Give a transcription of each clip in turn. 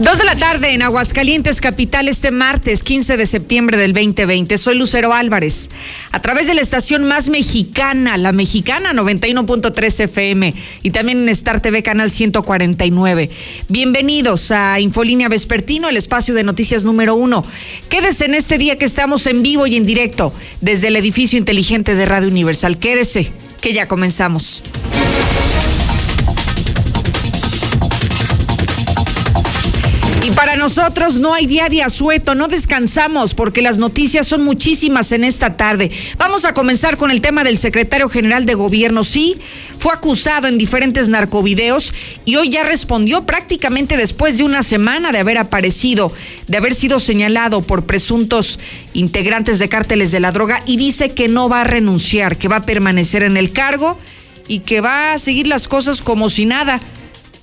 Dos de la tarde en Aguascalientes, capital, este martes 15 de septiembre del 2020. Soy Lucero Álvarez. A través de la estación más mexicana, la mexicana 91.3 FM y también en Star TV Canal 149. Bienvenidos a Infolínea Vespertino, el espacio de noticias número uno. Quédese en este día que estamos en vivo y en directo desde el edificio inteligente de Radio Universal. Quédese, que ya comenzamos. Y para nosotros no hay diario asueto, no descansamos porque las noticias son muchísimas en esta tarde. Vamos a comenzar con el tema del secretario general de gobierno. Sí, fue acusado en diferentes narcovideos y hoy ya respondió prácticamente después de una semana de haber aparecido, de haber sido señalado por presuntos integrantes de cárteles de la droga y dice que no va a renunciar, que va a permanecer en el cargo y que va a seguir las cosas como si nada.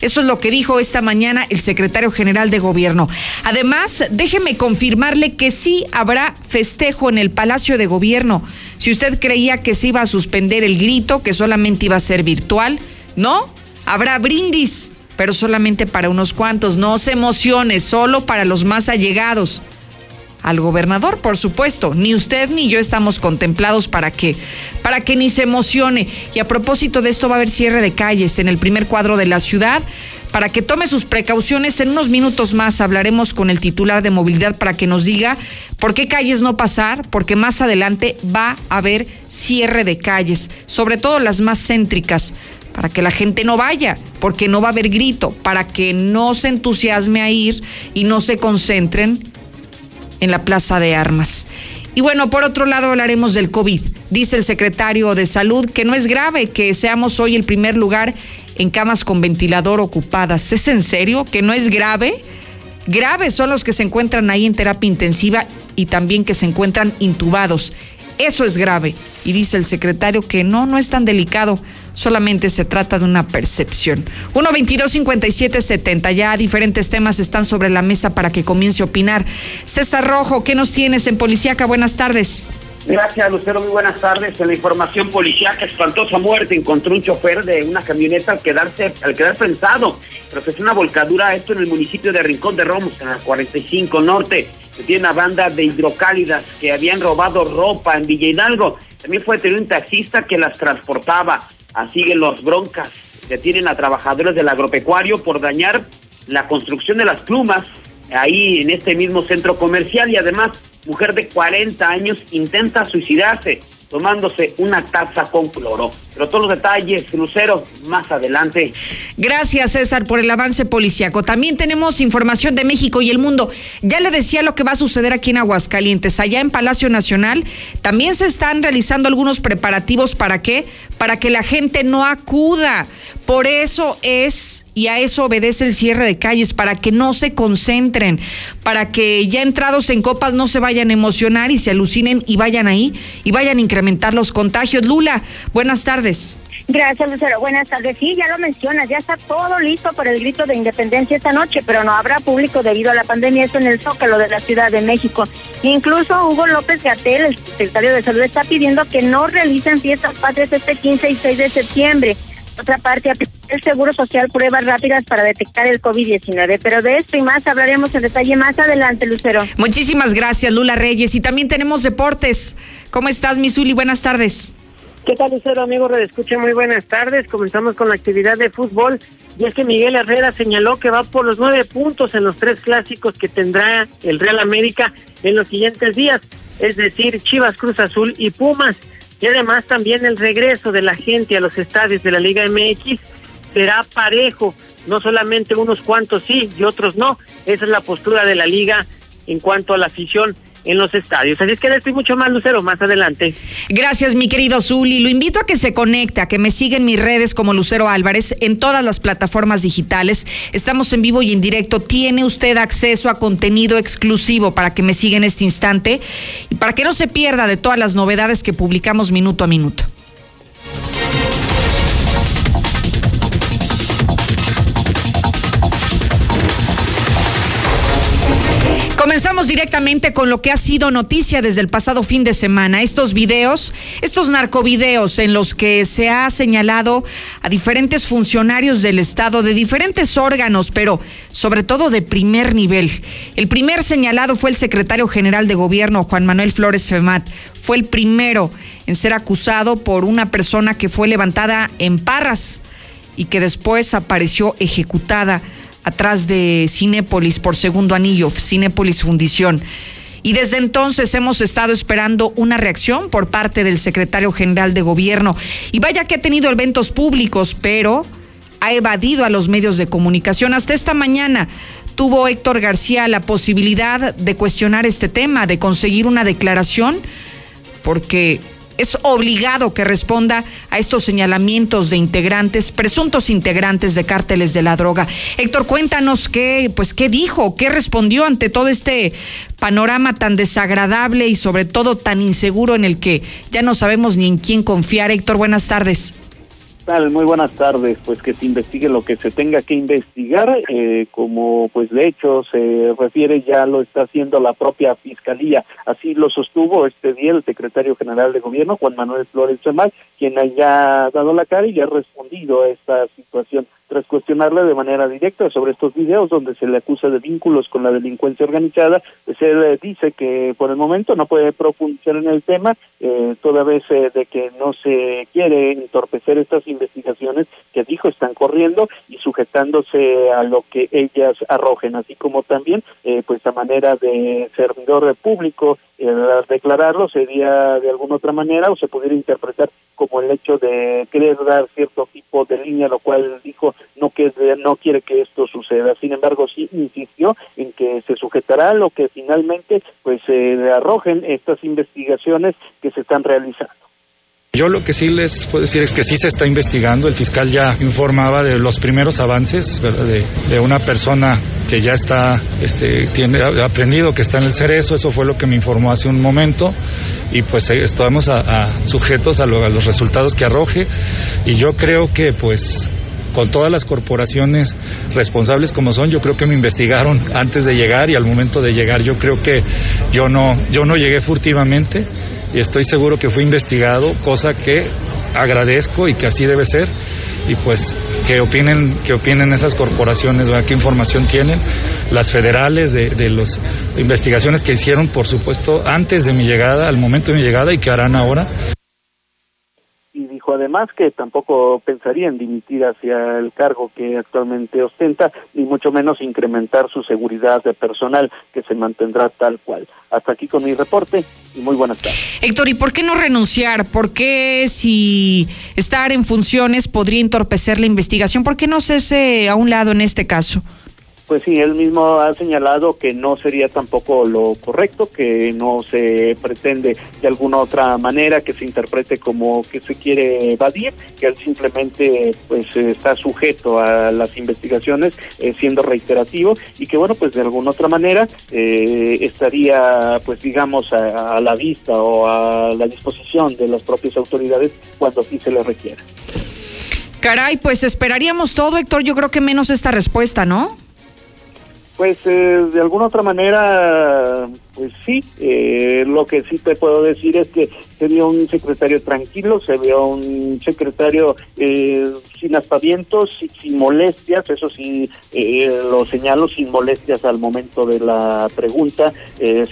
Eso es lo que dijo esta mañana el secretario general de gobierno. Además, déjeme confirmarle que sí habrá festejo en el Palacio de Gobierno. Si usted creía que se iba a suspender el grito, que solamente iba a ser virtual, no, habrá brindis, pero solamente para unos cuantos. No se emocione, solo para los más allegados al gobernador, por supuesto. Ni usted ni yo estamos contemplados para que, para que ni se emocione. Y a propósito de esto va a haber cierre de calles en el primer cuadro de la ciudad. Para que tome sus precauciones, en unos minutos más hablaremos con el titular de movilidad para que nos diga por qué calles no pasar, porque más adelante va a haber cierre de calles, sobre todo las más céntricas, para que la gente no vaya, porque no va a haber grito, para que no se entusiasme a ir y no se concentren en la Plaza de Armas. Y bueno, por otro lado hablaremos del COVID. Dice el secretario de Salud que no es grave que seamos hoy el primer lugar en camas con ventilador ocupadas. ¿Es en serio que no es grave? Graves son los que se encuentran ahí en terapia intensiva y también que se encuentran intubados. Eso es grave. Y dice el secretario que no, no es tan delicado, solamente se trata de una percepción. 1 22 57 70 ya diferentes temas están sobre la mesa para que comience a opinar. César Rojo, ¿qué nos tienes en Policíaca? Buenas tardes. Gracias, Lucero. Muy buenas tardes. En la información policiaca, espantosa muerte. Encontró un chofer de una camioneta al quedarse, al quedar prensado. Pero una volcadura, esto en el municipio de Rincón de Romos, en la 45 Norte. Tiene una banda de hidrocálidas que habían robado ropa en Villa Hidalgo. También fue detenido un taxista que las transportaba. Así que los broncas detienen a trabajadores del agropecuario por dañar la construcción de las plumas ahí en este mismo centro comercial y además mujer de 40 años intenta suicidarse tomándose una taza con cloro. Pero todos los detalles, Lucero, más adelante. Gracias, César, por el avance policiaco. También tenemos información de México y el mundo. Ya le decía lo que va a suceder aquí en Aguascalientes. Allá en Palacio Nacional también se están realizando algunos preparativos. ¿Para qué? Para que la gente no acuda. Por eso es y a eso obedece el cierre de calles, para que no se concentren, para que ya entrados en copas no se vayan a emocionar y se alucinen y vayan ahí y vayan a incrementar los contagios. Lula, buenas tardes. Gracias, Lucero. Buenas tardes. Sí, ya lo mencionas, ya está todo listo para el grito de independencia esta noche, pero no habrá público debido a la pandemia, esto en el Zócalo de la Ciudad de México. Incluso Hugo López Gatel, el secretario de Salud, está pidiendo que no realicen fiestas patrias este 15 y 6 de septiembre otra parte, el Seguro Social pruebas rápidas para detectar el COVID-19. Pero de esto y más hablaremos en detalle más adelante, Lucero. Muchísimas gracias, Lula Reyes. Y también tenemos deportes. ¿Cómo estás, Misuli? Buenas tardes. ¿Qué tal, Lucero, amigo? Redescuche, muy buenas tardes. Comenzamos con la actividad de fútbol. Y es que Miguel Herrera señaló que va por los nueve puntos en los tres clásicos que tendrá el Real América en los siguientes días, es decir, Chivas, Cruz Azul y Pumas y además también el regreso de la gente a los estadios de la Liga MX será parejo, no solamente unos cuantos sí y otros no. Esa es la postura de la liga en cuanto a la afición en los estadios. Así es que estoy mucho más, Lucero, más adelante. Gracias, mi querido Zuli. Lo invito a que se conecte, a que me siga en mis redes como Lucero Álvarez en todas las plataformas digitales. Estamos en vivo y en directo. Tiene usted acceso a contenido exclusivo para que me siga en este instante y para que no se pierda de todas las novedades que publicamos minuto a minuto. Directamente con lo que ha sido noticia desde el pasado fin de semana. Estos videos, estos narcovideos en los que se ha señalado a diferentes funcionarios del Estado de diferentes órganos, pero sobre todo de primer nivel. El primer señalado fue el secretario general de gobierno, Juan Manuel Flores Femat. Fue el primero en ser acusado por una persona que fue levantada en Parras y que después apareció ejecutada atrás de Cinépolis por segundo anillo, Cinépolis Fundición. Y desde entonces hemos estado esperando una reacción por parte del secretario general de gobierno. Y vaya que ha tenido eventos públicos, pero ha evadido a los medios de comunicación. Hasta esta mañana tuvo Héctor García la posibilidad de cuestionar este tema, de conseguir una declaración, porque es obligado que responda a estos señalamientos de integrantes, presuntos integrantes de cárteles de la droga. Héctor, cuéntanos qué, pues, qué dijo, qué respondió ante todo este panorama tan desagradable y sobre todo tan inseguro en el que ya no sabemos ni en quién confiar. Héctor, buenas tardes. Muy buenas tardes. Pues que se investigue lo que se tenga que investigar, eh, como pues de hecho se refiere ya lo está haciendo la propia fiscalía. Así lo sostuvo este día el secretario general de gobierno Juan Manuel Flores Semay, quien haya dado la cara y ha respondido a esta situación tras cuestionarle de manera directa sobre estos videos donde se le acusa de vínculos con la delincuencia organizada, pues él eh, dice que por el momento no puede profundizar en el tema, eh, toda vez eh, de que no se quiere entorpecer estas investigaciones que dijo están corriendo y sujetándose a lo que ellas arrojen, así como también eh, pues a manera de servidor público al declararlo sería de alguna otra manera o se pudiera interpretar como el hecho de querer dar cierto tipo de línea, lo cual dijo no que no quiere que esto suceda. Sin embargo, sí insistió en que se sujetará a lo que finalmente pues se arrojen estas investigaciones que se están realizando. Yo lo que sí les puedo decir es que sí se está investigando. El fiscal ya informaba de los primeros avances de, una persona que ya está, este, tiene aprendido que está en el cerezo. Eso fue lo que me informó hace un momento. Y pues eh, estamos a, sujetos a, a los resultados que arroje. Y yo creo que pues con todas las corporaciones responsables como son, yo creo que me investigaron antes de llegar y al momento de llegar yo creo que yo no, yo no llegué furtivamente y estoy seguro que fue investigado, cosa que agradezco y que así debe ser. Y pues que opinen que opinen esas corporaciones qué información tienen las federales de, de las investigaciones que hicieron por supuesto antes de mi llegada al momento de mi llegada y que harán ahora además que tampoco pensaría en dimitir hacia el cargo que actualmente ostenta, ni mucho menos incrementar su seguridad de personal, que se mantendrá tal cual. Hasta aquí con mi reporte y muy buenas tardes. Héctor, ¿y por qué no renunciar? ¿Por qué si estar en funciones podría entorpecer la investigación? ¿Por qué no cese a un lado en este caso? Pues sí, él mismo ha señalado que no sería tampoco lo correcto, que no se pretende de alguna otra manera que se interprete como que se quiere evadir, que él simplemente pues está sujeto a las investigaciones eh, siendo reiterativo y que bueno pues de alguna otra manera eh, estaría pues digamos a, a, la vista o a la disposición de las propias autoridades cuando así se le requiera. Caray, pues esperaríamos todo, Héctor, yo creo que menos esta respuesta, ¿no? Pues eh, de alguna otra manera, pues sí, eh, lo que sí te puedo decir es que se vio un secretario tranquilo, se vio un secretario eh, sin aspavientos, sin, molestias, eso sí lo señalo, sin molestias al momento de la pregunta,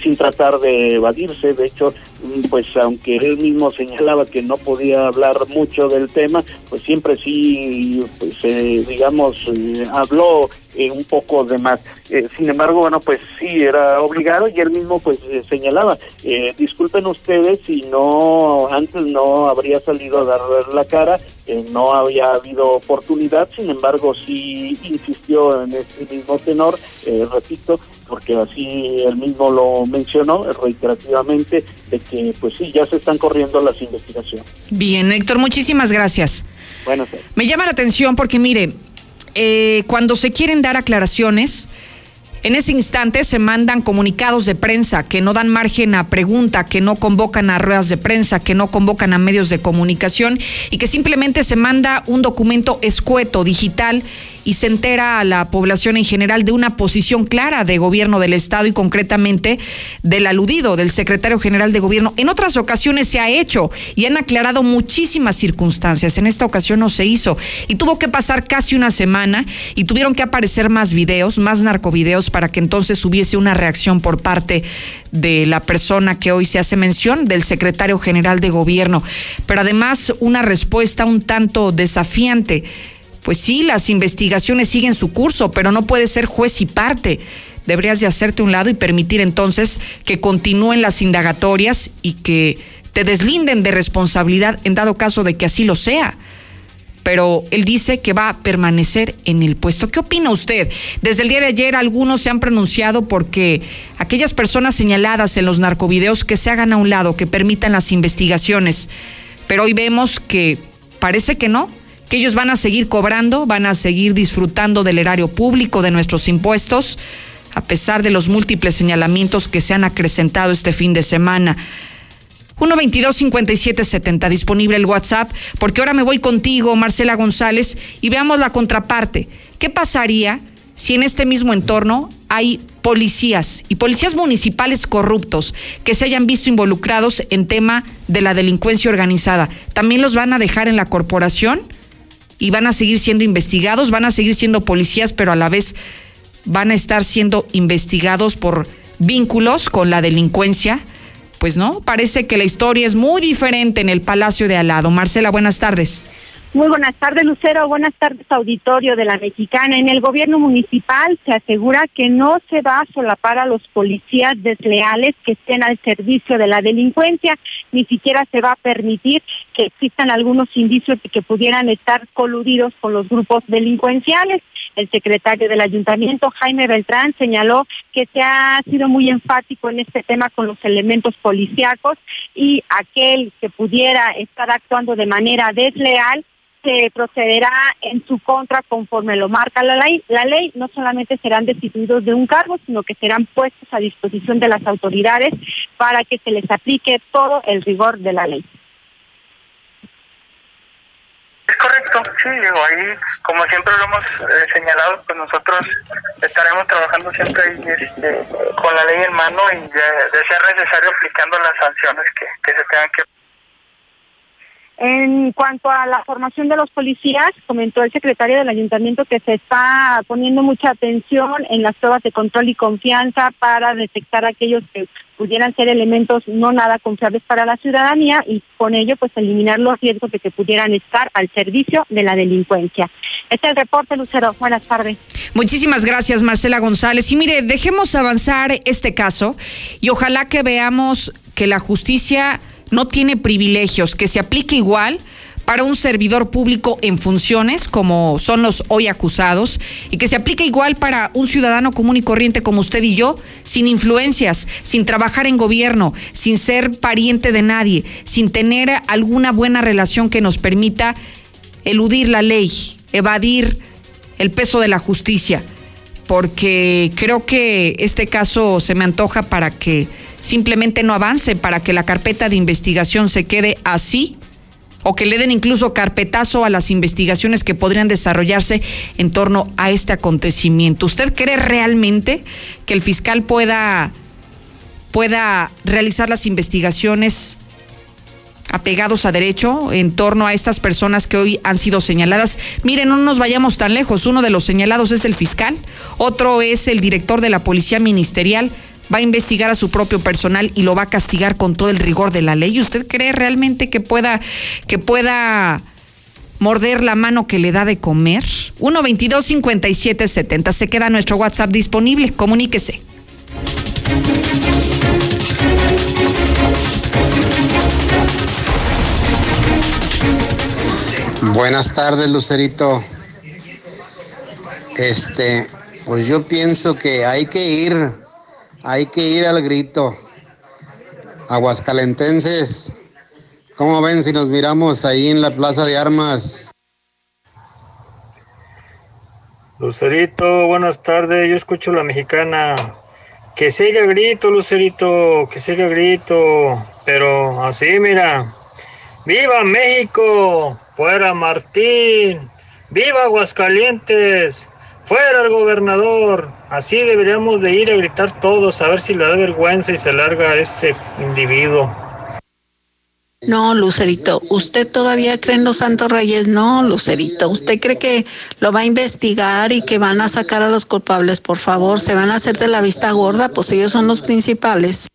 sin tratar de evadirse, de hecho, mm, pues aunque él mismo señalaba que no podía hablar mucho del tema, pues siempre sí, pues digamos, habló un poco de más. Eh, sin embargo, bueno, pues sí, era obligado y él mismo pues eh, señalaba, eh, disculpen ustedes si no, antes no habría salido a dar la cara, no había habido oportunidad, sin embargo sí insistió en este mismo tenor, repito, porque así él mismo lo mencionó reiterativamente, de que pues sí, ya se están corriendo las investigaciones. Bien, Héctor, muchísimas gracias. Bueno, Me llama la atención porque mire, cuando se quieren dar aclaraciones, en ese instante se mandan comunicados de prensa que no dan margen a pregunta, que no convocan a ruedas de prensa, que no convocan a medios de comunicación y que simplemente se manda un documento escueto, digital y se entera a la población en general de una posición clara de gobierno del Estado y concretamente del aludido, del secretario general de gobierno. En otras ocasiones se ha hecho y han aclarado muchísimas circunstancias. En esta ocasión no se hizo y tuvo que pasar casi una semana y tuvieron que aparecer más videos, más narcovideos para que entonces hubiese una reacción por parte de la persona que hoy se hace mención, del secretario general de gobierno. Pero además una respuesta un tanto desafiante pues sí, las investigaciones siguen su curso, pero no puede ser juez y parte. Deberías de hacerte un lado y permitir entonces que continúen las indagatorias y que te deslinden de responsabilidad en dado caso de que así lo sea. Pero él dice que va a permanecer en el puesto. ¿Qué opina usted? Desde el día de ayer algunos se han pronunciado porque aquellas personas señaladas en los narcovideos que se hagan a un lado, que permitan las investigaciones. Pero hoy vemos que parece que no, que ellos van a seguir cobrando, van a seguir disfrutando del erario público, de nuestros impuestos, a pesar de los múltiples señalamientos que se han acrecentado este fin de semana. 122-5770, disponible el WhatsApp, porque ahora me voy contigo, Marcela González, y veamos la contraparte. ¿Qué pasaría si en este mismo entorno hay policías y policías municipales corruptos que se hayan visto involucrados en tema de la delincuencia organizada? ¿También los van a dejar en la corporación? Y van a seguir siendo investigados, van a seguir siendo policías, pero a la vez van a estar siendo investigados por vínculos con la delincuencia. Pues no, parece que la historia es muy diferente en el Palacio de Alado. Marcela, buenas tardes. Muy buenas tardes, Lucero. Buenas tardes, auditorio de la Mexicana. En el gobierno municipal se asegura que no se va a solapar a los policías desleales que estén al servicio de la delincuencia, ni siquiera se va a permitir que existan algunos indicios de que pudieran estar coludidos con los grupos delincuenciales. El secretario del ayuntamiento, Jaime Beltrán, señaló que se ha sido muy enfático en este tema con los elementos policíacos y aquel que pudiera estar actuando de manera desleal se procederá en su contra conforme lo marca la ley. La ley no solamente serán destituidos de un cargo, sino que serán puestos a disposición de las autoridades para que se les aplique todo el rigor de la ley. Es correcto, sí, digo, ahí, como siempre lo hemos eh, señalado, pues nosotros estaremos trabajando siempre este, con la ley en mano y de, ser necesario aplicando las sanciones que se tengan que en cuanto a la formación de los policías, comentó el secretario del ayuntamiento que se está poniendo mucha atención en las pruebas de control y confianza para detectar aquellos que pudieran ser elementos no nada confiables para la ciudadanía y con ello pues eliminar los riesgos de que pudieran estar al servicio de la delincuencia. Este es el reporte, Lucero. Buenas tardes. Muchísimas gracias, Marcela González. Y mire, dejemos avanzar este caso y ojalá que veamos que la justicia no tiene privilegios, que se aplique igual para un servidor público en funciones, como son los hoy acusados, y que se aplique igual para un ciudadano común y corriente como usted y yo, sin influencias, sin trabajar en gobierno, sin ser pariente de nadie, sin tener alguna buena relación que nos permita eludir la ley, evadir el peso de la justicia, porque creo que este caso se me antoja para que simplemente no avance para que la carpeta de investigación se quede así o que le den incluso carpetazo a las investigaciones que podrían desarrollarse en torno a este acontecimiento. ¿Usted cree realmente que el fiscal pueda, pueda realizar las investigaciones apegados a derecho en torno a estas personas que hoy han sido señaladas. Miren, no nos vayamos tan lejos. Uno de los señalados es el fiscal, otro es el director de la Policía Ministerial va a investigar a su propio personal y lo va a castigar con todo el rigor de la ley. ¿Usted cree realmente que pueda, que pueda morder la mano que le da de comer? 122-5770. Se queda nuestro WhatsApp disponible. Comuníquese. Buenas tardes, Lucerito. Este, pues yo pienso que hay que ir hay que ir al grito. Aguascalentenses, ¿cómo ven si nos miramos ahí en la Plaza de Armas? Lucerito, buenas tardes, yo escucho la mexicana. Que siga grito, Lucerito, que siga grito. Pero así, mira. ¡Viva México! ¡Fuera Martín! ¡Viva Aguascalientes! ¡Fuera el gobernador! Así deberíamos de ir a gritar todos a ver si le da vergüenza y se larga a este individuo. No, Lucerito, ¿usted todavía cree en los santos reyes? No, Lucerito, ¿usted cree que lo va a investigar y que van a sacar a los culpables? Por favor, se van a hacer de la vista gorda, pues ellos son los principales.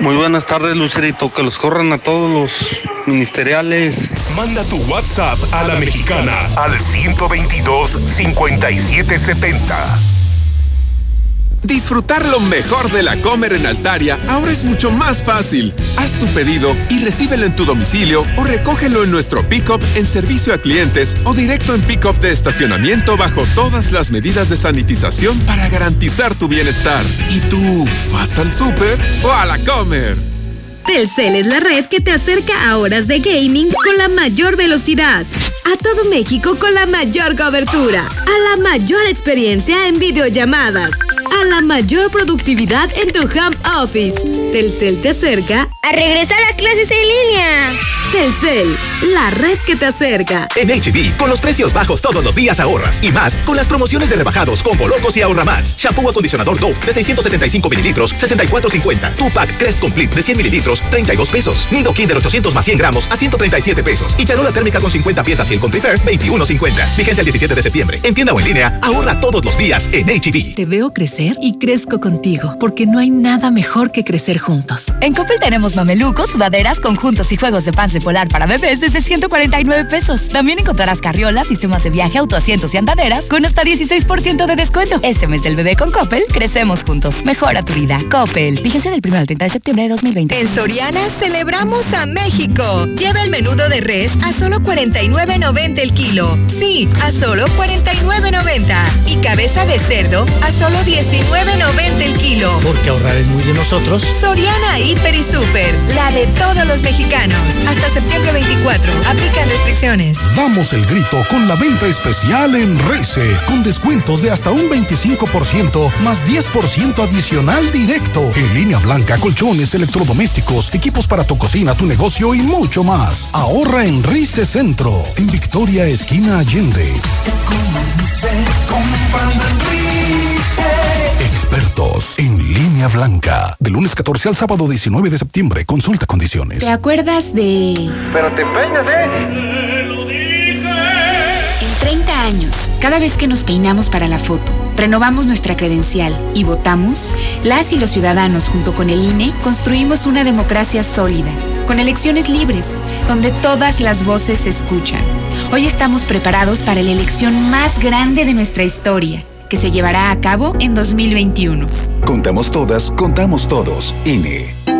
Muy buenas tardes, Lucerito. Que los corran a todos los ministeriales. Manda tu WhatsApp a la mexicana al 122 5770. Disfrutar lo mejor de la Comer en Altaria ahora es mucho más fácil. Haz tu pedido y recíbelo en tu domicilio o recógelo en nuestro pick-up en servicio a clientes o directo en pick-up de estacionamiento bajo todas las medidas de sanitización para garantizar tu bienestar. ¿Y tú vas al súper o a la Comer? Telcel es la red que te acerca a horas de gaming con la mayor velocidad, a todo México con la mayor cobertura, a la mayor experiencia en videollamadas la mayor productividad en tu home office. Telcel te acerca a regresar a clases en línea. Telcel, la red que te acerca. En HB, con los precios bajos todos los días ahorras. Y más, con las promociones de rebajados, combo locos y ahorra más. Shampoo acondicionador Dove de 675 mililitros, 64.50. Tupac Crest Complete de 100 mililitros, 32 pesos. Nido Kinder 800 más 100 gramos a 137 pesos. Y charola térmica con 50 piezas y el con Prefer, 21.50. Vigencia el 17 de septiembre. En tienda o en línea, ahorra todos los días en HB. Te veo crecer y crezco contigo, porque no hay nada mejor que crecer juntos. En Coppel tenemos mamelucos, sudaderas, conjuntos y juegos de polar para bebés desde 149 pesos. También encontrarás carriolas, sistemas de viaje, autoasientos y andaderas con hasta 16% de descuento. Este mes del bebé con Coppel, crecemos juntos. Mejora tu vida. Coppel. Vigencia del 1 al 30 de septiembre de 2020. En Soriana celebramos a México. Lleva el menudo de res a solo 49.90 el kilo. Sí, a solo 49.90. Y cabeza de cerdo a solo 19.90 el kilo. Porque ahorrar es muy de nosotros. Soriana Hiper y Super, la de todos los mexicanos. Hasta septiembre 24. Aplican restricciones. Damos el grito con la venta especial en Rece, con descuentos de hasta un 25% más 10% adicional directo. En línea blanca, colchones, electrodomésticos, equipos para tu cocina, tu negocio y mucho más. Ahorra en Rice Centro, en Victoria Esquina Allende. Expertos en línea blanca. De lunes 14 al sábado 19 de septiembre. Consulta condiciones. ¿Te acuerdas de...? Pero te peinas, ¿eh? En 30 años, cada vez que nos peinamos para la foto, renovamos nuestra credencial y votamos, las y los ciudadanos junto con el INE construimos una democracia sólida, con elecciones libres, donde todas las voces se escuchan. Hoy estamos preparados para la elección más grande de nuestra historia, que se llevará a cabo en 2021. Contamos todas, contamos todos. INE.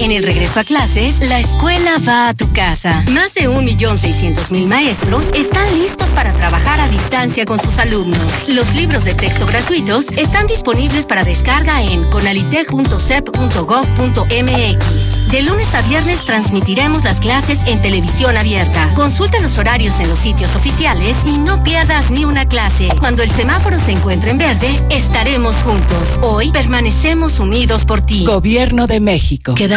En el regreso a clases, la escuela va a tu casa. Más de 1.600.000 maestros están listos para trabajar a distancia con sus alumnos. Los libros de texto gratuitos están disponibles para descarga en conalitech.sep.gov.mx. De lunes a viernes transmitiremos las clases en televisión abierta. Consulta los horarios en los sitios oficiales y no pierdas ni una clase. Cuando el semáforo se encuentre en verde, estaremos juntos. Hoy permanecemos unidos por ti. Gobierno de México.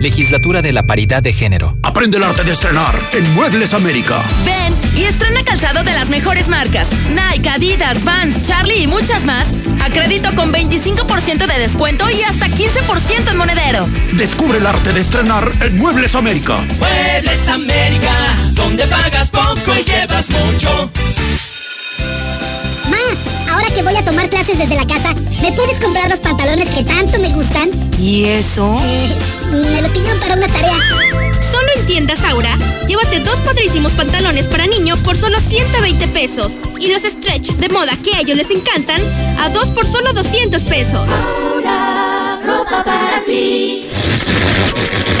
Legislatura de la Paridad de Género. Aprende el arte de estrenar en Muebles América. Ven y estrena calzado de las mejores marcas. Nike, Adidas, Vans, Charlie y muchas más. A crédito con 25% de descuento y hasta 15% en monedero. Descubre el arte de estrenar en Muebles América. Muebles América, donde pagas poco y llevas mucho. Ma, ahora que voy a tomar clases desde la casa, ¿me puedes comprar los pantalones que tanto me gustan? ¿Y eso? Eh, me lo pidieron para una tarea. Solo en tiendas Aura, llévate dos padrísimos pantalones para niño por solo 120 pesos. Y los stretch de moda que a ellos les encantan, a dos por solo 200 pesos. Aura, ropa para ti.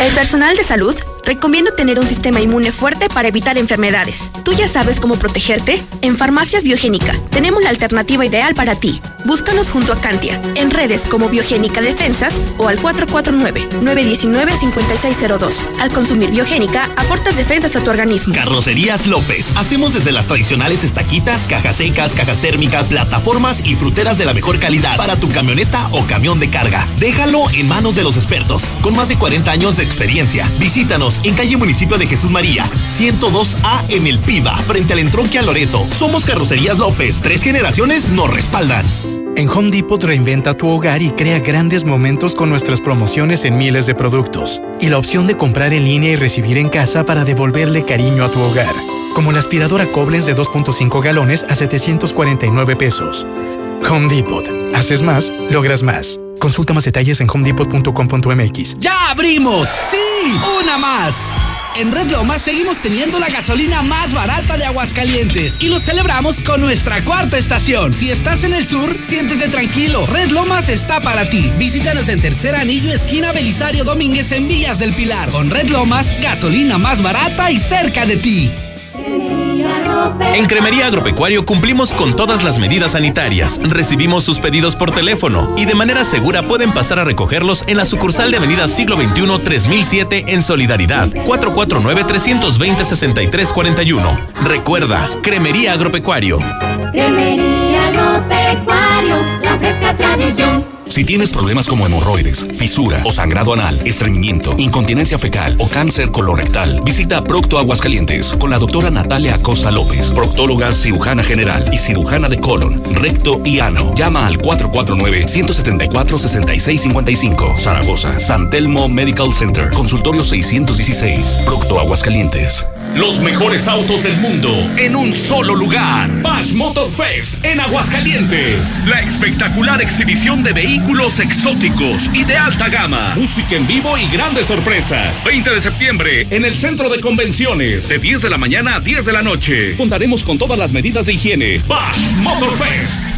El personal de salud recomienda tener un sistema inmune fuerte para evitar enfermedades. ¿Tú ya sabes cómo protegerte? En Farmacias Biogénica tenemos la alternativa ideal para ti. Búscanos junto a Cantia, en redes como Biogénica Defensas o al 449-919-5602. Al consumir Biogénica, aportas defensas a tu organismo. Carrocerías López. Hacemos desde las tradicionales estaquitas, cajas secas, cajas térmicas, plataformas y fruteras de la mejor calidad para tu camioneta o camión de carga. Déjalo en manos de los expertos, con más de 40 años de experiencia. Visítanos en calle Municipio de Jesús María, 102A en El Piba, frente al entronque a Loreto. Somos Carrocerías López. Tres generaciones nos respaldan. En Home Depot reinventa tu hogar y crea grandes momentos con nuestras promociones en miles de productos. Y la opción de comprar en línea y recibir en casa para devolverle cariño a tu hogar. Como la aspiradora Koblenz de 2.5 galones a 749 pesos. Home Depot. Haces más, logras más. Consulta más detalles en homedepot.com.mx. ¡Ya abrimos! ¡Sí! ¡Una más! En Red Lomas seguimos teniendo la gasolina más barata de Aguascalientes y lo celebramos con nuestra cuarta estación. Si estás en el sur, siéntete tranquilo. Red Lomas está para ti. Visítanos en Tercer Anillo, esquina Belisario Domínguez en Villas del Pilar. Con Red Lomas, gasolina más barata y cerca de ti. En Cremería Agropecuario cumplimos con todas las medidas sanitarias. Recibimos sus pedidos por teléfono y de manera segura pueden pasar a recogerlos en la sucursal de Avenida Siglo XXI 3007 en Solidaridad 449-320-6341. Recuerda, Cremería Agropecuario. Cremería Agropecuario, la fresca tradición. Si tienes problemas como hemorroides, fisura o sangrado anal, estreñimiento, incontinencia fecal o cáncer colorectal, visita Procto Aguascalientes con la doctora Natalia Acosta López, proctóloga cirujana general y cirujana de colon, recto y ano. Llama al 449-174-6655. Zaragoza, San Telmo Medical Center, consultorio 616, Procto Aguascalientes. Los mejores autos del mundo en un solo lugar. Bash Motor Fest en Aguascalientes. La espectacular exhibición de vehículos exóticos y de alta gama. Música en vivo y grandes sorpresas. 20 de septiembre en el Centro de Convenciones. De 10 de la mañana a 10 de la noche. Contaremos con todas las medidas de higiene. Bash Motor Fest.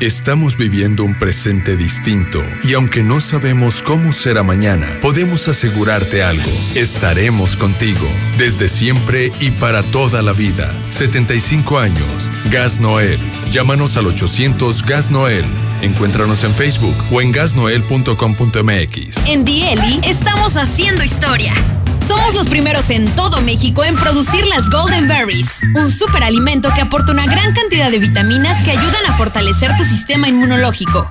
Estamos viviendo un presente distinto y aunque no sabemos cómo será mañana, podemos asegurarte algo. Estaremos contigo desde siempre y para toda la vida. 75 años. Gas Noel. Llámanos al 800 Gas Noel. Encuéntranos en Facebook o en gasnoel.com.mx. En Dieli estamos haciendo historia. Somos los primeros en todo México en producir las Golden Berries, un superalimento que aporta una gran cantidad de vitaminas que ayudan a fortalecer tu sistema inmunológico.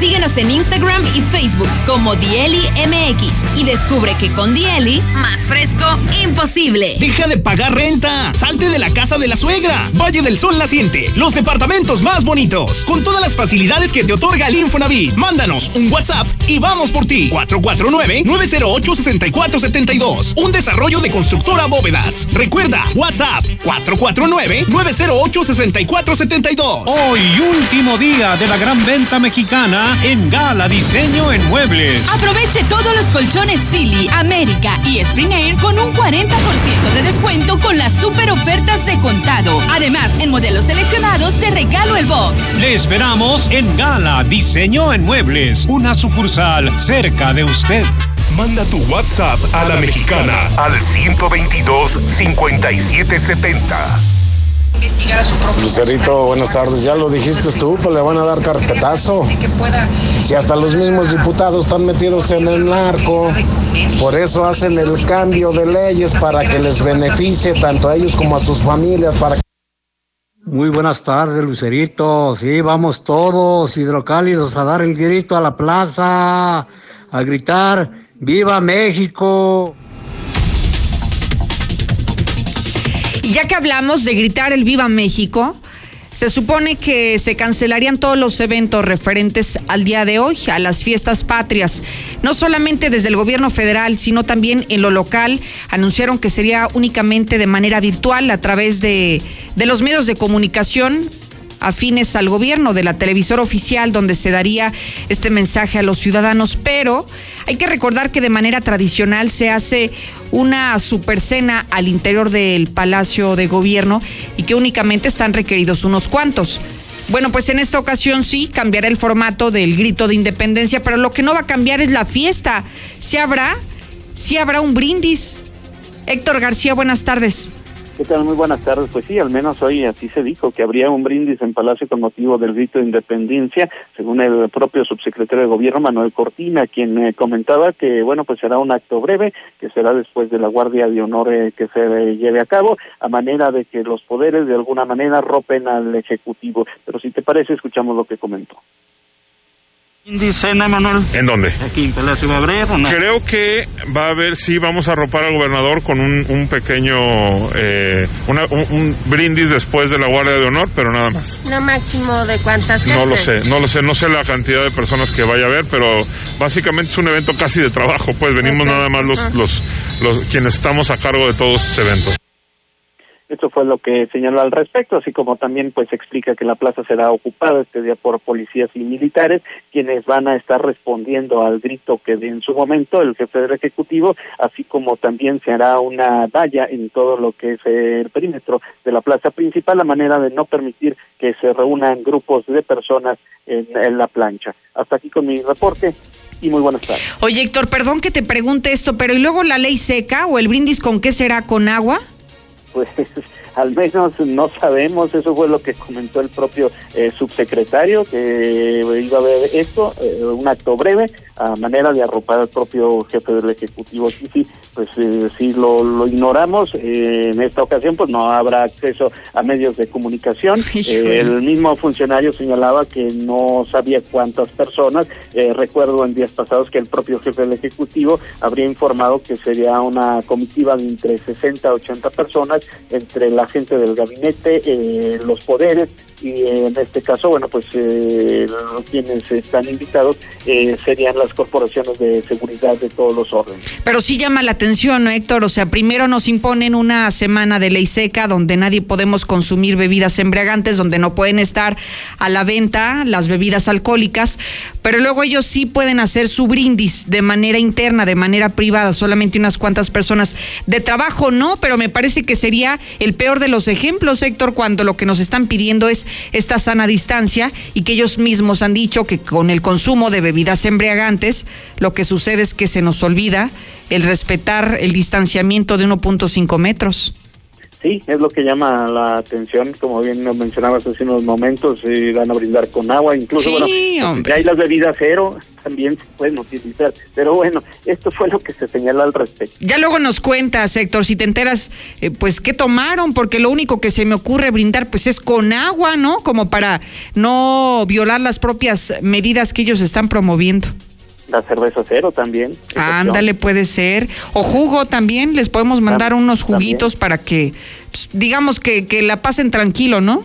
Síguenos en Instagram y Facebook como Dieli MX y descubre que con Dieli, más fresco, imposible. Deja de pagar renta. Salte de la casa de la suegra. Valle del Sol Naciente. Los departamentos más bonitos. Con todas las facilidades que te otorga el Infonavit. Mándanos un WhatsApp y vamos por ti. 449-908-6472. Un desarrollo de constructora bóvedas. Recuerda, WhatsApp 449-908-6472. Hoy, último día de la gran venta mexicana en Gala Diseño en Muebles. Aproveche todos los colchones Silly, América y Spring Air con un 40% de descuento con las super ofertas de contado. Además, en modelos seleccionados te regalo el box. Le esperamos en Gala Diseño en Muebles, una sucursal cerca de usted. Manda tu WhatsApp a la mexicana al 122-5770. Lucerito, buenas tardes. Ya lo dijiste tú, pues le van a dar carpetazo. Si hasta los mismos diputados están metidos en el narco, por eso hacen el cambio de leyes para que les beneficie tanto a ellos como a sus familias, para Muy buenas tardes, Lucerito. Sí, vamos todos hidrocálidos a dar el grito a la plaza, a gritar, ¡Viva México! Ya que hablamos de gritar el Viva México, se supone que se cancelarían todos los eventos referentes al día de hoy, a las fiestas patrias. No solamente desde el gobierno federal, sino también en lo local. Anunciaron que sería únicamente de manera virtual a través de, de los medios de comunicación afines al gobierno de la televisora oficial donde se daría este mensaje a los ciudadanos, pero hay que recordar que de manera tradicional se hace una supercena al interior del Palacio de Gobierno y que únicamente están requeridos unos cuantos. Bueno, pues en esta ocasión sí cambiará el formato del grito de independencia, pero lo que no va a cambiar es la fiesta. Sí habrá, sí habrá un brindis. Héctor García, buenas tardes. ¿Qué tal? Muy buenas tardes. Pues sí, al menos hoy así se dijo que habría un brindis en Palacio con motivo del grito de independencia, según el propio subsecretario de Gobierno, Manuel Cortina, quien eh, comentaba que, bueno, pues será un acto breve, que será después de la Guardia de Honor eh, que se eh, lleve a cabo, a manera de que los poderes de alguna manera ropen al Ejecutivo. Pero si te parece, escuchamos lo que comentó. Manuel. ¿En dónde? Aquí en Palacio va a haber, ¿o no? Creo que va a haber, sí, vamos a arropar al gobernador con un, un pequeño, eh, una- un, un brindis después de la Guardia de Honor, pero nada más. ¿No máximo de cuántas No lo sé, no lo sé, no sé la cantidad de personas que vaya a haber, pero básicamente es un evento casi de trabajo, pues venimos nada más los, los, los, quienes estamos a cargo de todos estos eventos. Esto fue lo que señaló al respecto, así como también pues explica que la plaza será ocupada este día por policías y militares, quienes van a estar respondiendo al grito que de en su momento el jefe del Ejecutivo, así como también se hará una valla en todo lo que es el perímetro de la plaza principal, a manera de no permitir que se reúnan grupos de personas en, en la plancha. Hasta aquí con mi reporte y muy buenas tardes. Oye, Héctor, perdón que te pregunte esto, pero ¿y luego la ley seca o el brindis con qué será? ¿Con agua? Pues al menos no sabemos, eso fue lo que comentó el propio eh, subsecretario, que iba a haber esto, eh, un acto breve, a manera de arropar al propio jefe del Ejecutivo. Sí, sí, pues eh, sí lo, lo ignoramos, eh, en esta ocasión pues no habrá acceso a medios de comunicación. El mismo funcionario señalaba que no sabía cuántas personas, Eh, recuerdo en días pasados que el propio jefe del Ejecutivo habría informado que sería una comitiva de entre 60 a 80 personas, entre la gente del gabinete, eh, los poderes y eh, en este caso, bueno, pues eh, quienes están invitados eh, serían las corporaciones de seguridad de todos los órdenes. Pero sí llama la atención, ¿no, Héctor? O sea, primero nos imponen una semana de ley seca donde nadie podemos consumir bebidas embriagantes, donde no pueden estar a la venta las bebidas alcohólicas, pero luego ellos sí pueden hacer su brindis de manera interna, de manera privada, solamente unas cuantas personas. De trabajo no, pero me parece que sería el peor de los ejemplos, Héctor, cuando lo que nos están pidiendo es esta sana distancia y que ellos mismos han dicho que con el consumo de bebidas embriagantes, lo que sucede es que se nos olvida el respetar el distanciamiento de 1.5 metros. Sí, es lo que llama la atención, como bien lo mencionabas hace unos momentos, eh, van a brindar con agua, incluso, Sí, bueno, ya hay las bebidas cero, también se pueden utilizar, pero bueno, esto fue lo que se señala al respecto. Ya luego nos cuentas, Héctor, si te enteras, eh, pues, ¿qué tomaron? Porque lo único que se me ocurre brindar, pues, es con agua, ¿no? Como para no violar las propias medidas que ellos están promoviendo. La cerveza cero también. Ándale, puede ser. O jugo también, les podemos mandar unos juguitos para que, pues, digamos que, que la pasen tranquilo, ¿no?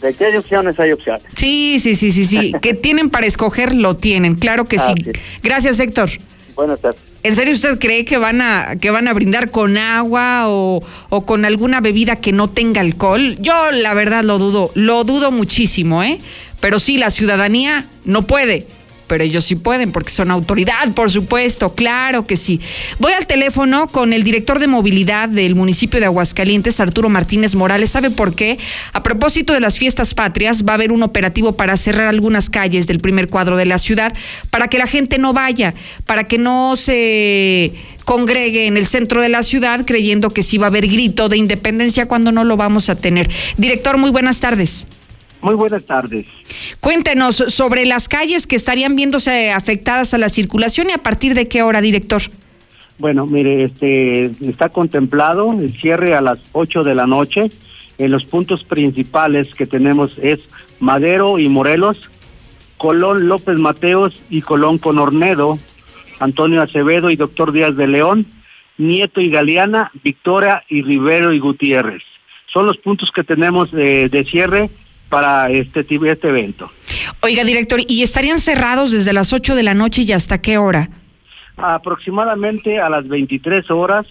¿De qué hay opciones? Hay opciones. Sí, sí, sí, sí, sí. que tienen para escoger, lo tienen, claro que sí. Es. Gracias, Héctor. Buenas tardes. ¿En serio usted cree que van a, que van a brindar con agua o, o con alguna bebida que no tenga alcohol? Yo la verdad lo dudo, lo dudo muchísimo, ¿eh? Pero sí, la ciudadanía no puede, pero ellos sí pueden porque son autoridad, por supuesto, claro que sí. Voy al teléfono con el director de movilidad del municipio de Aguascalientes, Arturo Martínez Morales. ¿Sabe por qué? A propósito de las fiestas patrias, va a haber un operativo para cerrar algunas calles del primer cuadro de la ciudad para que la gente no vaya, para que no se congregue en el centro de la ciudad creyendo que sí va a haber grito de independencia cuando no lo vamos a tener. Director, muy buenas tardes. Muy buenas tardes. Cuéntenos sobre las calles que estarían viéndose afectadas a la circulación y a partir de qué hora, director. Bueno, mire, este está contemplado el cierre a las 8 de la noche. En los puntos principales que tenemos es Madero y Morelos, Colón López Mateos y Colón Conornedo, Antonio Acevedo y Doctor Díaz de León, Nieto y Galeana, Victoria y Rivero y Gutiérrez. Son los puntos que tenemos de, de cierre para este, este evento. Oiga, director, ¿y estarían cerrados desde las 8 de la noche y hasta qué hora? Aproximadamente a las 23 horas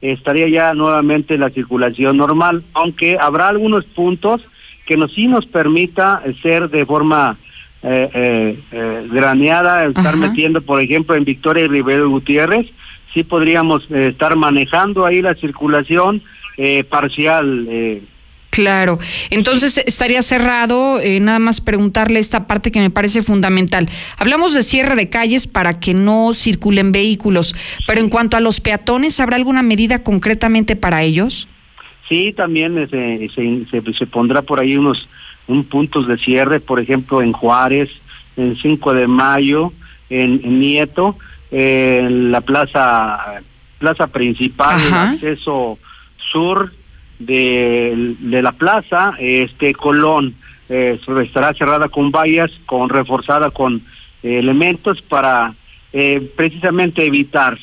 estaría ya nuevamente la circulación normal, aunque habrá algunos puntos que nos, sí nos permita ser de forma eh, eh, eh, graneada, estar metiendo, por ejemplo, en Victoria y Rivero Gutiérrez, sí podríamos eh, estar manejando ahí la circulación eh, parcial. Claro, entonces estaría cerrado, eh, nada más preguntarle esta parte que me parece fundamental. Hablamos de cierre de calles para que no circulen vehículos, pero en cuanto a los peatones, ¿habrá alguna medida concretamente para ellos? Sí, también eh, se, se, se, se pondrá por ahí unos un puntos de cierre, por ejemplo, en Juárez, en 5 de mayo, en, en Nieto, eh, en la plaza plaza principal, el acceso sur de, la plaza, este Colón eh, estará cerrada con vallas, con reforzada con eh, elementos para eh, precisamente evitar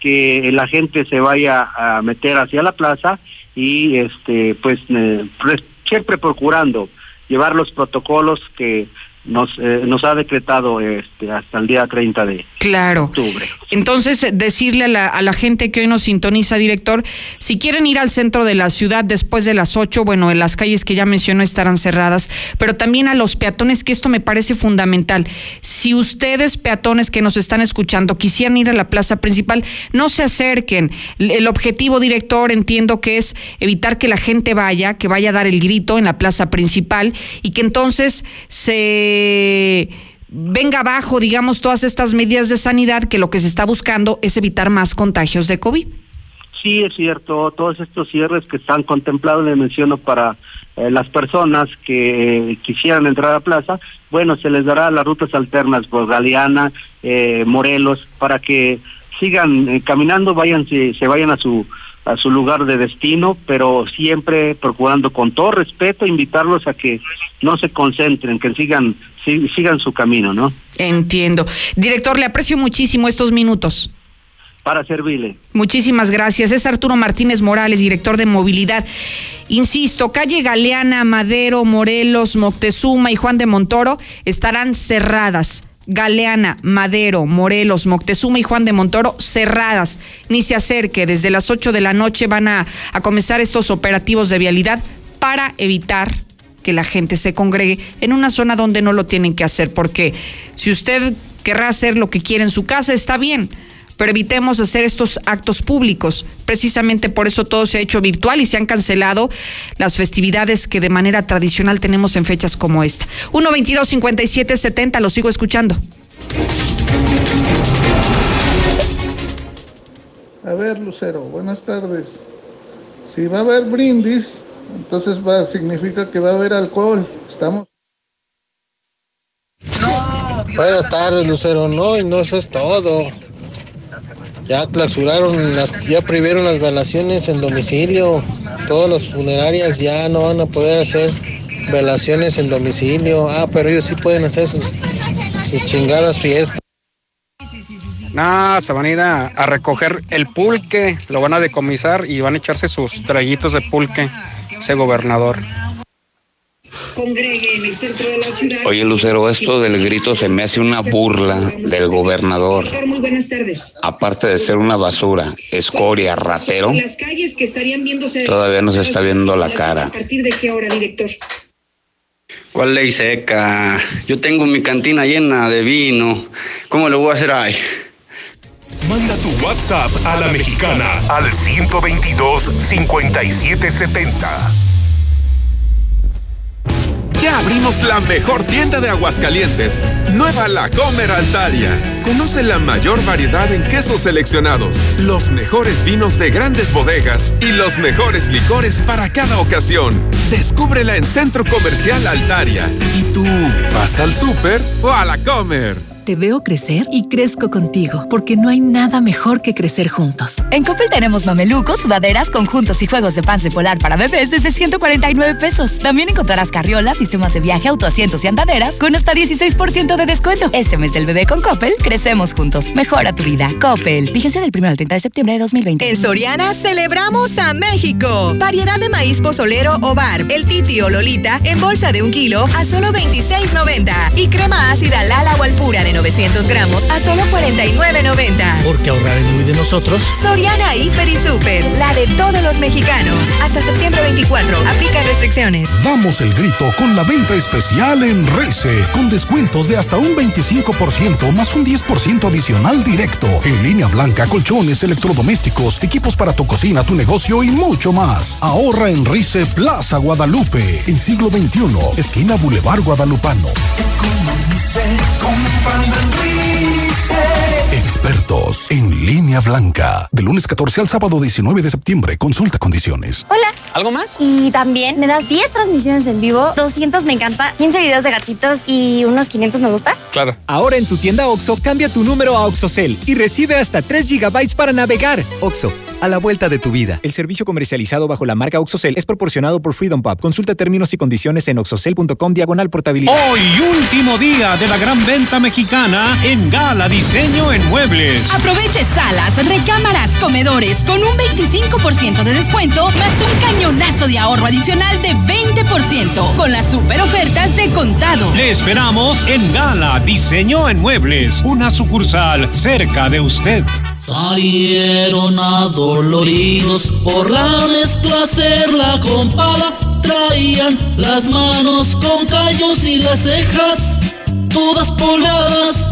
que la gente se vaya a meter hacia la plaza y este pues eh, pues, siempre procurando llevar los protocolos que nos nos ha decretado este hasta el día 30 de Claro. octubre. Entonces, decirle a la, a la gente que hoy nos sintoniza, director, si quieren ir al centro de la ciudad después de las 8, bueno, en las calles que ya mencionó estarán cerradas, pero también a los peatones, que esto me parece fundamental. Si ustedes, peatones que nos están escuchando, quisieran ir a la plaza principal, no se acerquen. El objetivo, director, entiendo que es evitar que la gente vaya, que vaya a dar el grito en la plaza principal y que entonces se venga abajo, digamos, todas estas medidas de sanidad que lo que se está buscando es evitar más contagios de COVID. Sí, es cierto, todos estos cierres que están contemplados, le menciono para eh, las personas que eh, quisieran entrar a plaza, bueno, se les dará las rutas alternas por Galeana, eh, Morelos, para que sigan eh, caminando, vayan, se, se vayan a su a su lugar de destino, pero siempre procurando con todo respeto invitarlos a que no se concentren, que sigan si- sigan su camino, ¿no? Entiendo. Director, le aprecio muchísimo estos minutos. Para servirle. Muchísimas gracias. Es Arturo Martínez Morales, director de movilidad. Insisto, calle Galeana, Madero, Morelos, Moctezuma y Juan de Montoro estarán cerradas. Galeana, Madero, Morelos, Moctezuma y Juan de Montoro cerradas. Ni se acerque. Desde las 8 de la noche van a, a comenzar estos operativos de vialidad para evitar que la gente se congregue en una zona donde no lo tienen que hacer. Porque si usted querrá hacer lo que quiere en su casa, está bien pero evitemos hacer estos actos públicos. Precisamente por eso todo se ha hecho virtual y se han cancelado las festividades que de manera tradicional tenemos en fechas como esta. 1 22 57 70, lo sigo escuchando. A ver, Lucero, buenas tardes. Si va a haber brindis, entonces va, significa que va a haber alcohol. Estamos. Buenas tardes, Lucero. No, y no, eso es todo. Ya clausuraron, las, ya prohibieron las velaciones en domicilio. Todas las funerarias ya no van a poder hacer velaciones en domicilio. Ah, pero ellos sí pueden hacer sus, sus chingadas fiestas. No, se van a ir a, a recoger el pulque, lo van a decomisar y van a echarse sus traguitos de pulque, ese gobernador. Congregue en el centro de la ciudad. Oye, Lucero, esto del grito se me hace una burla del gobernador. Doctor, Muy buenas tardes. Aparte de ser una basura, escoria, ratero, Las calles que estarían viéndose. todavía nos está viendo la cara. ¿A partir de qué hora, director? ¿Cuál ley seca? Yo tengo mi cantina llena de vino. ¿Cómo lo voy a hacer ahí? Manda tu WhatsApp a la mexicana al 122-5770. Ya abrimos la mejor tienda de Aguascalientes, Nueva La Comer Altaria. Conoce la mayor variedad en quesos seleccionados, los mejores vinos de grandes bodegas y los mejores licores para cada ocasión. Descúbrela en Centro Comercial Altaria. ¿Y tú vas al súper o a la comer? Te veo crecer y crezco contigo, porque no hay nada mejor que crecer juntos. En Coppel tenemos mamelucos, sudaderas, conjuntos y juegos de pants de polar para bebés desde 149 pesos. También encontrarás carriolas, sistemas de viaje, autoasientos y andaderas con hasta 16% de descuento. Este mes del bebé con Coppel, crecemos juntos. Mejora tu vida. Coppel. Vigencia del 1 al 30 de septiembre de 2020. En Soriana celebramos a México. Variedad de maíz pozolero o bar. El titi o lolita en bolsa de un kilo a solo 26.90. Y crema ácida Lala o Alpura de 900 gramos a solo 49.90. Porque ahorrar es muy de nosotros. Soriana Hiper y Super, la de todos los mexicanos. Hasta septiembre 24, aplica restricciones. Damos el grito con la venta especial en Reise, con descuentos de hasta un 25% más un 10% adicional directo. En línea blanca, colchones, electrodomésticos, equipos para tu cocina, tu negocio y mucho más. Ahorra en Rice Plaza Guadalupe, en siglo XXI, esquina Boulevard Guadalupano dice, con panda en. Expertos en línea blanca. De lunes 14 al sábado 19 de septiembre. Consulta condiciones. Hola. ¿Algo más? Y también me das 10 transmisiones en vivo, 200 me encanta, 15 videos de gatitos y unos 500 me gusta. Claro. Ahora en tu tienda OXO, cambia tu número a OXOCEL y recibe hasta 3 GB para navegar. OXO, a la vuelta de tu vida. El servicio comercializado bajo la marca OXOCEL es proporcionado por Freedom Pub. Consulta términos y condiciones en oxocel.com diagonal portabilidad. Hoy, último día de la gran venta mexicana en Gala Diseño en Muebles. Aproveche salas, recámaras, comedores con un 25% de descuento más un cañonazo de ahorro adicional de 20% con las super ofertas de contado. Le esperamos en Gala Diseño en Muebles, una sucursal cerca de usted. Salieron adoloridos por la mezcla hacerla con pala. Traían las manos con callos y las cejas todas polvadas.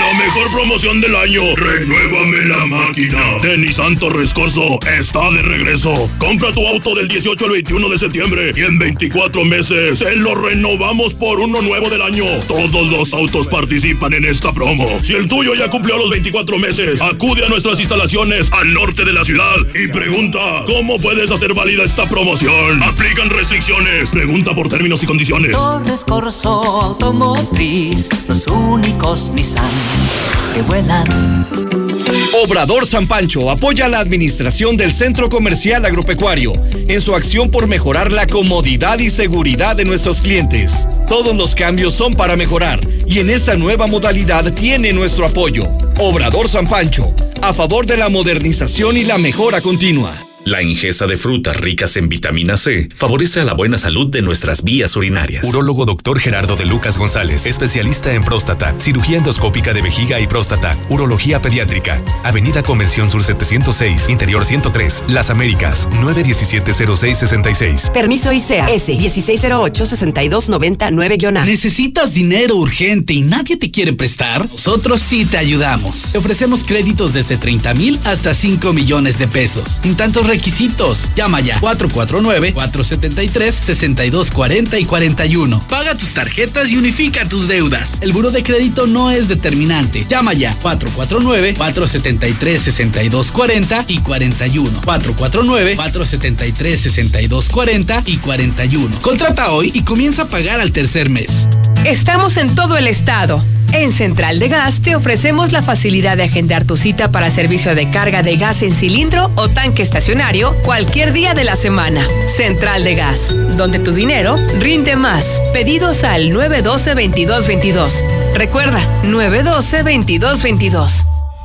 La mejor promoción del año. Renuévame la máquina. De Nissan Torres está de regreso. Compra tu auto del 18 al 21 de septiembre y en 24 meses se lo renovamos por uno nuevo del año. Todos los autos participan en esta promo. Si el tuyo ya cumplió los 24 meses, acude a nuestras instalaciones al norte de la ciudad y pregunta cómo puedes hacer válida esta promoción. Aplican restricciones. Pregunta por términos y condiciones. Torres Corso Automotriz, los únicos Nissan Obrador San Pancho apoya la administración del Centro Comercial Agropecuario en su acción por mejorar la comodidad y seguridad de nuestros clientes. Todos los cambios son para mejorar y en esta nueva modalidad tiene nuestro apoyo. Obrador San Pancho, a favor de la modernización y la mejora continua. La ingesta de frutas ricas en vitamina C favorece a la buena salud de nuestras vías urinarias. Urólogo doctor Gerardo de Lucas González, especialista en próstata, cirugía endoscópica de vejiga y próstata, urología pediátrica. Avenida Convención Sur 706, Interior 103, Las Américas, 917-0666. Permiso ICEA S 1608-6299-A. ¿Necesitas dinero urgente y nadie te quiere prestar? Nosotros sí te ayudamos. Te ofrecemos créditos desde 30 mil hasta 5 millones de pesos. Sin tantos requisitos. Llama ya 449-473-6240 y 41. Paga tus tarjetas y unifica tus deudas. El buro de crédito no es determinante. Llama ya 449-473-6240 y 41. 449-473-6240 y 41. Contrata hoy y comienza a pagar al tercer mes. Estamos en todo el estado. En Central de Gas te ofrecemos la facilidad de agendar tu cita para servicio de carga de gas en cilindro o tanque estacionario cualquier día de la semana. Central de Gas, donde tu dinero rinde más. Pedidos al 912-2222. Recuerda, 912-2222.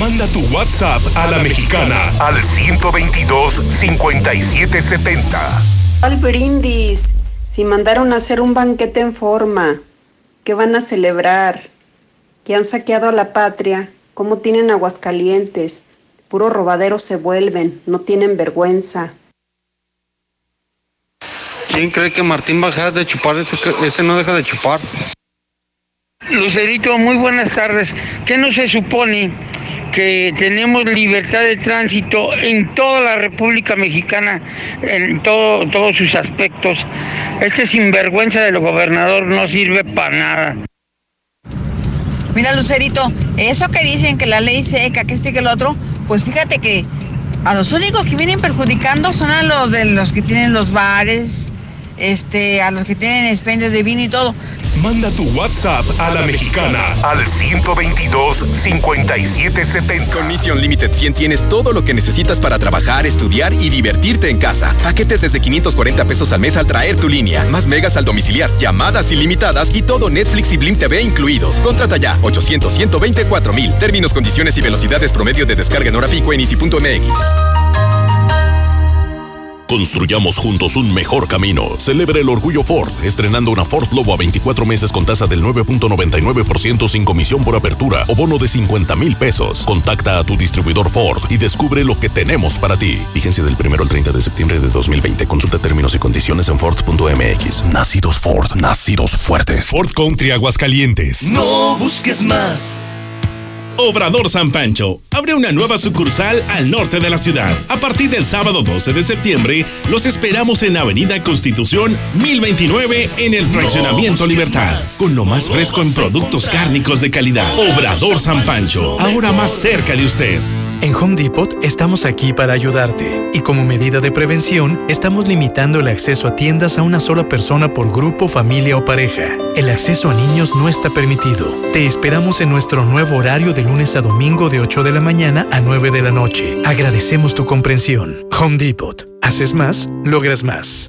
Manda tu WhatsApp a la mexicana al 122-5770. Al brindis, si mandaron a hacer un banquete en forma, que van a celebrar, que han saqueado a la patria, cómo tienen aguascalientes, puro robadero se vuelven, no tienen vergüenza. ¿Quién cree que Martín va a dejar de chupar? Ese, ese no deja de chupar. Lucerito, muy buenas tardes. ¿Qué no se supone que tenemos libertad de tránsito en toda la República Mexicana, en todo, todos sus aspectos? Este sinvergüenza del gobernador no sirve para nada. Mira, Lucerito, eso que dicen que la ley seca, que esto y que el otro, pues fíjate que a los únicos que vienen perjudicando son a los de los que tienen los bares, este, a los que tienen expendios de vino y todo. Manda tu WhatsApp a la mexicana al 122-5770. Con Mission Limited 100 tienes todo lo que necesitas para trabajar, estudiar y divertirte en casa. Paquetes desde 540 pesos al mes al traer tu línea. Más megas al domiciliar, llamadas ilimitadas y todo Netflix y Blim TV incluidos. Contrata ya 800 124 mil. Términos, condiciones y velocidades promedio de descarga en hora pico en easy.mx. Construyamos juntos un mejor camino. Celebre el orgullo Ford, estrenando una Ford Lobo a 24 meses con tasa del 9.99% sin comisión por apertura o bono de 50 mil pesos. Contacta a tu distribuidor Ford y descubre lo que tenemos para ti. Vigencia del 1 al 30 de septiembre de 2020. Consulta términos y condiciones en Ford.mx. Nacidos Ford, nacidos fuertes. Ford Country Aguascalientes. No busques más. Obrador San Pancho abre una nueva sucursal al norte de la ciudad. A partir del sábado 12 de septiembre, los esperamos en Avenida Constitución 1029 en el Fraccionamiento Libertad, con lo más fresco en productos cárnicos de calidad. Obrador San Pancho, ahora más cerca de usted. En Home Depot estamos aquí para ayudarte y como medida de prevención estamos limitando el acceso a tiendas a una sola persona por grupo, familia o pareja. El acceso a niños no está permitido. Te esperamos en nuestro nuevo horario de lunes a domingo de 8 de la mañana a 9 de la noche. Agradecemos tu comprensión. Home Depot. Haces más, logras más.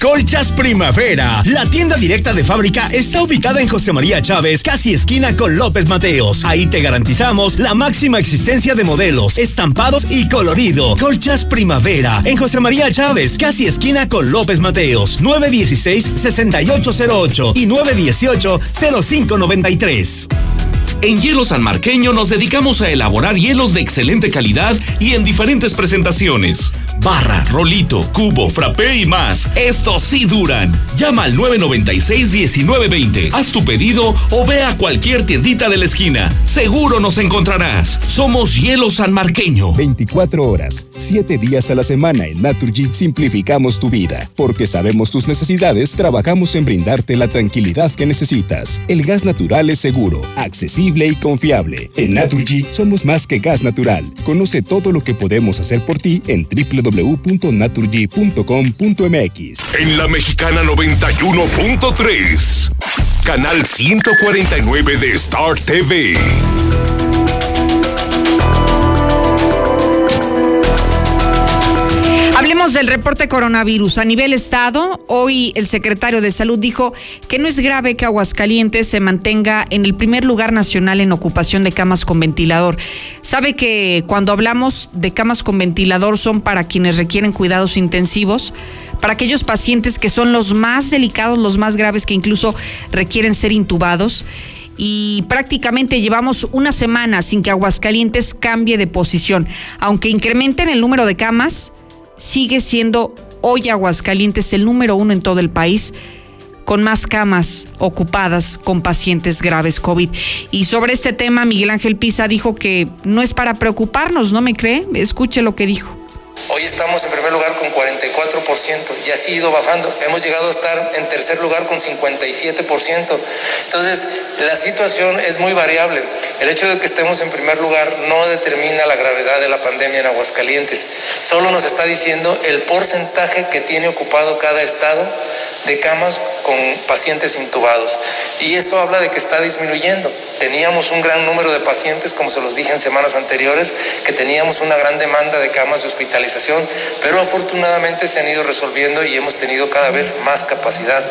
Colchas Primavera. La tienda directa de fábrica está ubicada en José María Chávez, casi esquina con López Mateos. Ahí te garantizamos la máxima existencia de modelos, estampados y colorido. Colchas Primavera. En José María Chávez, casi esquina con López Mateos. 916-6808 y 918-0593. En Hielo San Marqueño nos dedicamos a elaborar hielos de excelente calidad y en diferentes presentaciones. Barra, rolito, cubo, frappé y más. Estos sí duran. Llama al 996-1920. Haz tu pedido o ve a cualquier tiendita de la esquina. Seguro nos encontrarás. Somos Hielo San Marqueño. 24 horas, 7 días a la semana en Naturgy simplificamos tu vida. Porque sabemos tus necesidades, trabajamos en brindarte la tranquilidad que necesitas. El gas natural es seguro, accesible y confiable. En Naturgy somos más que gas natural. Conoce todo lo que podemos hacer por ti en www.naturgy.com.mx. En la Mexicana 91.3, canal 149 de Star TV. Del reporte coronavirus. A nivel estado, hoy el secretario de Salud dijo que no es grave que Aguascalientes se mantenga en el primer lugar nacional en ocupación de camas con ventilador. Sabe que cuando hablamos de camas con ventilador son para quienes requieren cuidados intensivos, para aquellos pacientes que son los más delicados, los más graves, que incluso requieren ser intubados y prácticamente llevamos una semana sin que Aguascalientes cambie de posición. Aunque incrementen el número de camas, sigue siendo hoy Aguascalientes el número uno en todo el país con más camas ocupadas con pacientes graves COVID. Y sobre este tema, Miguel Ángel Pisa dijo que no es para preocuparnos, ¿no me cree? Escuche lo que dijo. Hoy estamos en primer lugar con 44% y así ha ido bajando. Hemos llegado a estar en tercer lugar con 57%. Entonces, la situación es muy variable. El hecho de que estemos en primer lugar no determina la gravedad de la pandemia en Aguascalientes. Solo nos está diciendo el porcentaje que tiene ocupado cada estado de camas con pacientes intubados. Y esto habla de que está disminuyendo. Teníamos un gran número de pacientes, como se los dije en semanas anteriores, que teníamos una gran demanda de camas de hospitalización, pero afortunadamente se han ido resolviendo y hemos tenido cada vez más capacidad.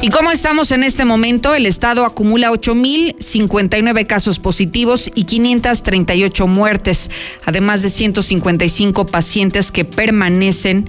¿Y cómo estamos en este momento? El Estado acumula 8.059 casos positivos y 538 muertes, además de 155 pacientes que permanecen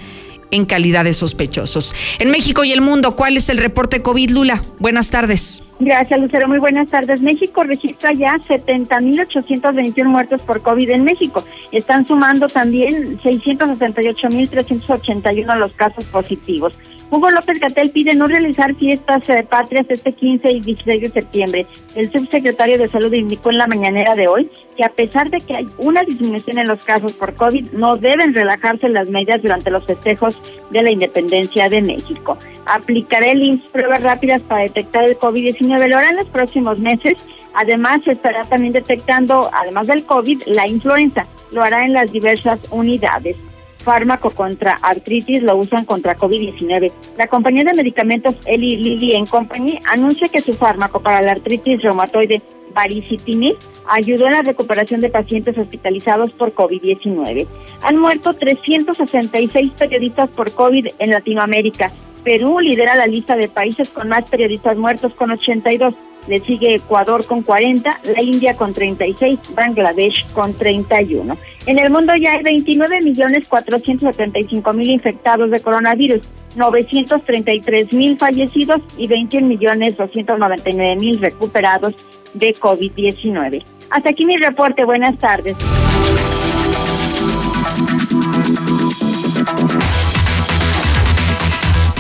en calidad de sospechosos. En México y el mundo, ¿cuál es el reporte COVID, Lula? Buenas tardes. Gracias, Lucero. Muy buenas tardes. México registra ya 70.821 muertos por COVID en México. Están sumando también 668.381 los casos positivos. Hugo López Gatel pide no realizar fiestas eh, patrias este 15 y 16 de septiembre. El subsecretario de Salud indicó en la mañanera de hoy que a pesar de que hay una disminución en los casos por COVID, no deben relajarse las medidas durante los festejos de la independencia de México. Aplicará el IMSS pruebas rápidas para detectar el COVID-19. Lo hará en los próximos meses. Además, se estará también detectando, además del COVID, la influenza. Lo hará en las diversas unidades fármaco contra artritis lo usan contra COVID-19. La compañía de medicamentos Eli Lilly Company anuncia que su fármaco para la artritis reumatoide baricitinib ayudó en la recuperación de pacientes hospitalizados por COVID-19. Han muerto 366 periodistas por COVID en Latinoamérica. Perú lidera la lista de países con más periodistas muertos con 82. Le sigue Ecuador con 40, la India con 36, Bangladesh con 31. En el mundo ya hay 29 millones 475 mil infectados de coronavirus, 933 mil fallecidos y 21 millones 299 mil recuperados de COVID-19. Hasta aquí mi reporte. Buenas tardes.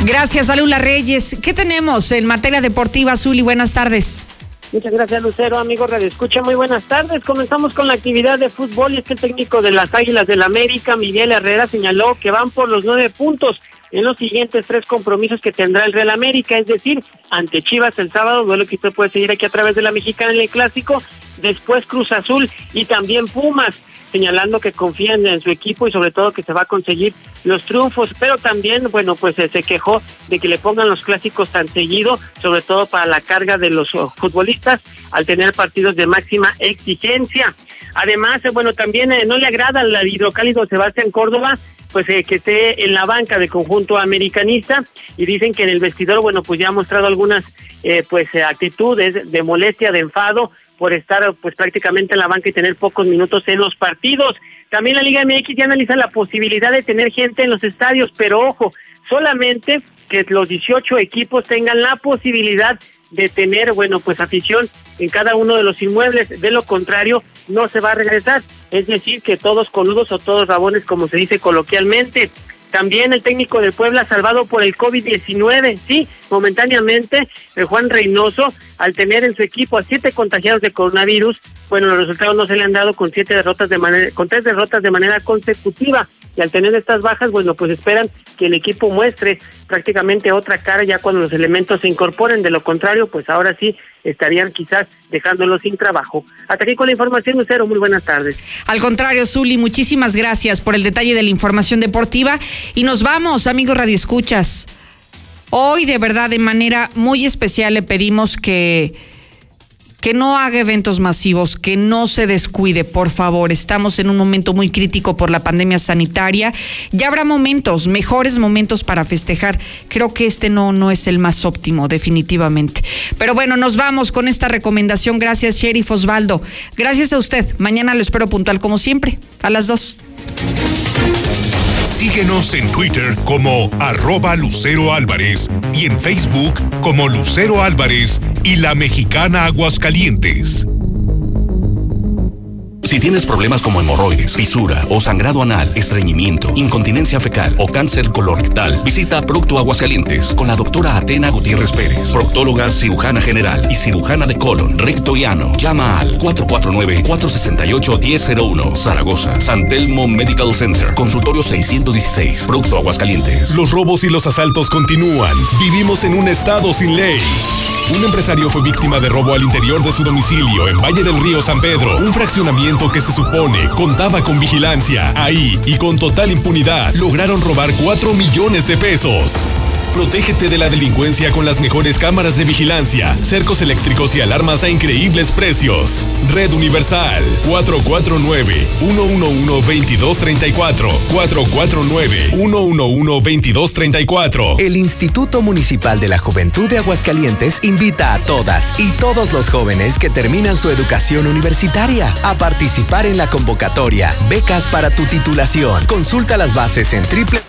Gracias, Alula Reyes. ¿Qué tenemos en materia deportiva, Azul? Y buenas tardes. Muchas gracias, Lucero. Amigos Radio Escucha, muy buenas tardes. Comenzamos con la actividad de fútbol y técnico de las Águilas del América, Miguel Herrera, señaló que van por los nueve puntos en los siguientes tres compromisos que tendrá el Real América, es decir, ante Chivas el sábado, duelo que usted puede seguir aquí a través de la Mexicana en el Clásico, después Cruz Azul y también Pumas señalando que confían en su equipo y sobre todo que se va a conseguir los triunfos, pero también, bueno, pues eh, se quejó de que le pongan los clásicos tan seguido, sobre todo para la carga de los oh, futbolistas al tener partidos de máxima exigencia. Además, eh, bueno, también eh, no le agrada al hidrocálido Sebastián Córdoba, pues que esté en la banca de conjunto americanista y dicen que en el vestidor, bueno, pues ya ha mostrado algunas pues actitudes de molestia, de enfado por estar pues prácticamente en la banca y tener pocos minutos en los partidos. También la Liga MX ya analiza la posibilidad de tener gente en los estadios, pero ojo, solamente que los 18 equipos tengan la posibilidad de tener, bueno, pues afición en cada uno de los inmuebles. De lo contrario, no se va a regresar. Es decir, que todos coludos o todos rabones, como se dice coloquialmente. También el técnico de Puebla salvado por el COVID-19, sí, momentáneamente, el Juan Reynoso, al tener en su equipo a siete contagiados de coronavirus, bueno, los resultados no se le han dado con siete derrotas de manera, con tres derrotas de manera consecutiva y al tener estas bajas, bueno, pues esperan que el equipo muestre prácticamente otra cara ya cuando los elementos se incorporen, de lo contrario, pues ahora sí estarían quizás dejándolo sin trabajo. Hasta aquí con la información, Lucero, muy buenas tardes. Al contrario, Zuli, muchísimas gracias por el detalle de la información deportiva y nos vamos, amigos Radio Escuchas. Hoy, de verdad, de manera muy especial, le pedimos que que no haga eventos masivos, que no se descuide, por favor. Estamos en un momento muy crítico por la pandemia sanitaria. Ya habrá momentos, mejores momentos para festejar. Creo que este no, no es el más óptimo, definitivamente. Pero bueno, nos vamos con esta recomendación. Gracias, Sheriff Osvaldo. Gracias a usted. Mañana lo espero puntual como siempre, a las dos. Síguenos en Twitter como arroba Lucero Álvarez y en Facebook como Lucero Álvarez y la mexicana Aguascalientes. Si tienes problemas como hemorroides, fisura o sangrado anal, estreñimiento, incontinencia fecal o cáncer colorectal, visita Procto Aguascalientes con la doctora Atena Gutiérrez Pérez, proctóloga cirujana general y cirujana de colon, recto y ano. Llama al 449-468-1001, Zaragoza, San Telmo Medical Center, consultorio 616, Procto Aguascalientes. Los robos y los asaltos continúan. Vivimos en un estado sin ley. Un empresario fue víctima de robo al interior de su domicilio en Valle del Río San Pedro, un fraccionamiento que se supone contaba con vigilancia. Ahí y con total impunidad lograron robar 4 millones de pesos. Protégete de la delincuencia con las mejores cámaras de vigilancia, cercos eléctricos y alarmas a increíbles precios. Red Universal 449-111-2234. 449-111-2234. El Instituto Municipal de la Juventud de Aguascalientes invita a todas y todos los jóvenes que terminan su educación universitaria a participar en la convocatoria Becas para tu titulación. Consulta las bases en triple